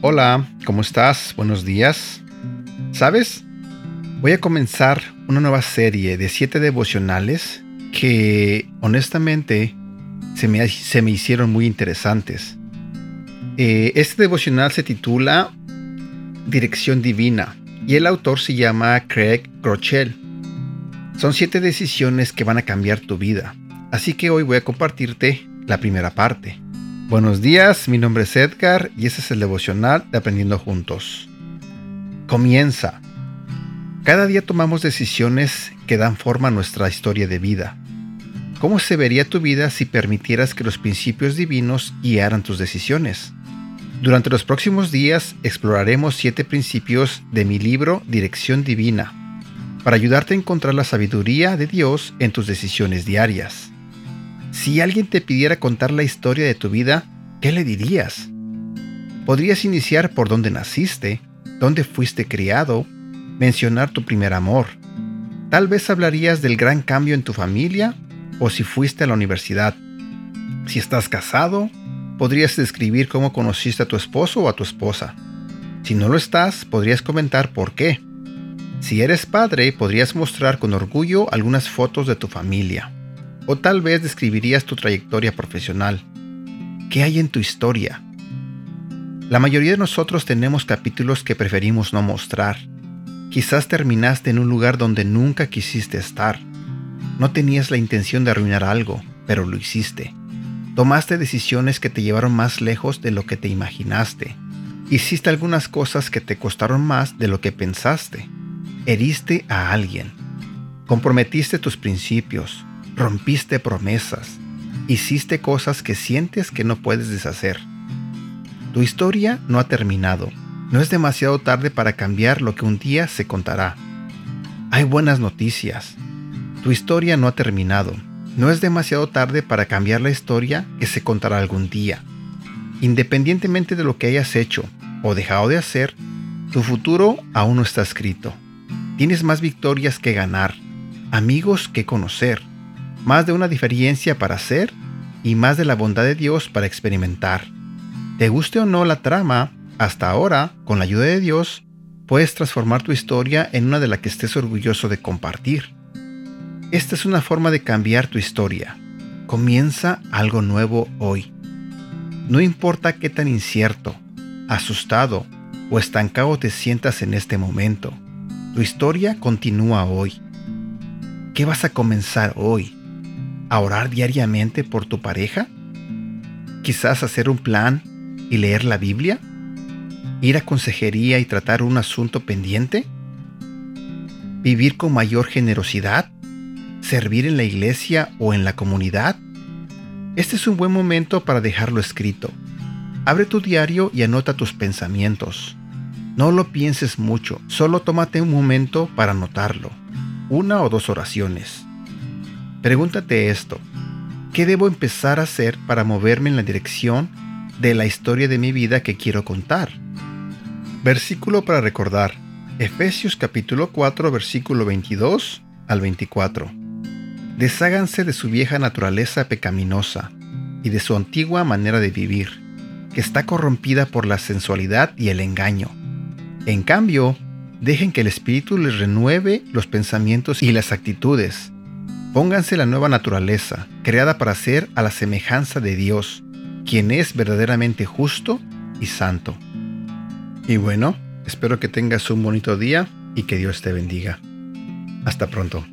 Hola, ¿cómo estás? Buenos días. ¿Sabes? Voy a comenzar una nueva serie de siete devocionales que honestamente se me, se me hicieron muy interesantes. Eh, este devocional se titula Dirección Divina y el autor se llama Craig Groeschel. Son siete decisiones que van a cambiar tu vida, así que hoy voy a compartirte la primera parte. Buenos días, mi nombre es Edgar y este es el devocional de Aprendiendo Juntos. Comienza. Cada día tomamos decisiones que dan forma a nuestra historia de vida. ¿Cómo se vería tu vida si permitieras que los principios divinos guiaran tus decisiones? Durante los próximos días exploraremos siete principios de mi libro Dirección Divina, para ayudarte a encontrar la sabiduría de Dios en tus decisiones diarias. Si alguien te pidiera contar la historia de tu vida, ¿qué le dirías? Podrías iniciar por dónde naciste, dónde fuiste criado, mencionar tu primer amor. Tal vez hablarías del gran cambio en tu familia o si fuiste a la universidad. Si estás casado, podrías describir cómo conociste a tu esposo o a tu esposa. Si no lo estás, podrías comentar por qué. Si eres padre, podrías mostrar con orgullo algunas fotos de tu familia. O tal vez describirías tu trayectoria profesional. ¿Qué hay en tu historia? La mayoría de nosotros tenemos capítulos que preferimos no mostrar. Quizás terminaste en un lugar donde nunca quisiste estar. No tenías la intención de arruinar algo, pero lo hiciste. Tomaste decisiones que te llevaron más lejos de lo que te imaginaste. Hiciste algunas cosas que te costaron más de lo que pensaste. Heriste a alguien. Comprometiste tus principios rompiste promesas, hiciste cosas que sientes que no puedes deshacer. Tu historia no ha terminado. No es demasiado tarde para cambiar lo que un día se contará. Hay buenas noticias. Tu historia no ha terminado. No es demasiado tarde para cambiar la historia que se contará algún día. Independientemente de lo que hayas hecho o dejado de hacer, tu futuro aún no está escrito. Tienes más victorias que ganar, amigos que conocer, más de una diferencia para hacer y más de la bondad de Dios para experimentar. Te guste o no la trama, hasta ahora, con la ayuda de Dios, puedes transformar tu historia en una de la que estés orgulloso de compartir. Esta es una forma de cambiar tu historia. Comienza algo nuevo hoy. No importa qué tan incierto, asustado o estancado te sientas en este momento, tu historia continúa hoy. ¿Qué vas a comenzar hoy? A orar diariamente por tu pareja? Quizás hacer un plan y leer la Biblia? ¿Ir a consejería y tratar un asunto pendiente? ¿Vivir con mayor generosidad? ¿Servir en la iglesia o en la comunidad? Este es un buen momento para dejarlo escrito. Abre tu diario y anota tus pensamientos. No lo pienses mucho, solo tómate un momento para anotarlo. Una o dos oraciones. Pregúntate esto, ¿qué debo empezar a hacer para moverme en la dirección de la historia de mi vida que quiero contar? Versículo para recordar, Efesios capítulo 4 versículo 22 al 24. Desháganse de su vieja naturaleza pecaminosa y de su antigua manera de vivir, que está corrompida por la sensualidad y el engaño. En cambio, dejen que el Espíritu les renueve los pensamientos y las actitudes Pónganse la nueva naturaleza, creada para ser a la semejanza de Dios, quien es verdaderamente justo y santo. Y bueno, espero que tengas un bonito día y que Dios te bendiga. Hasta pronto.